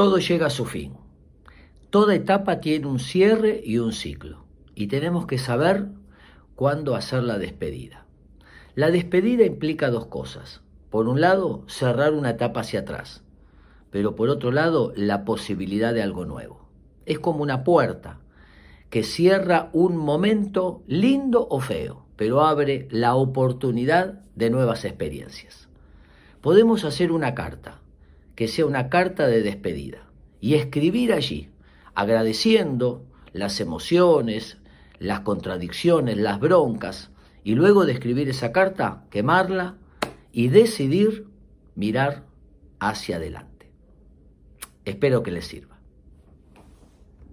Todo llega a su fin. Toda etapa tiene un cierre y un ciclo. Y tenemos que saber cuándo hacer la despedida. La despedida implica dos cosas. Por un lado, cerrar una etapa hacia atrás. Pero por otro lado, la posibilidad de algo nuevo. Es como una puerta que cierra un momento lindo o feo, pero abre la oportunidad de nuevas experiencias. Podemos hacer una carta, que sea una carta de despedida, y escribir allí, agradeciendo las emociones, las contradicciones, las broncas, y luego de escribir esa carta, quemarla y decidir mirar hacia adelante. Espero que les sirva.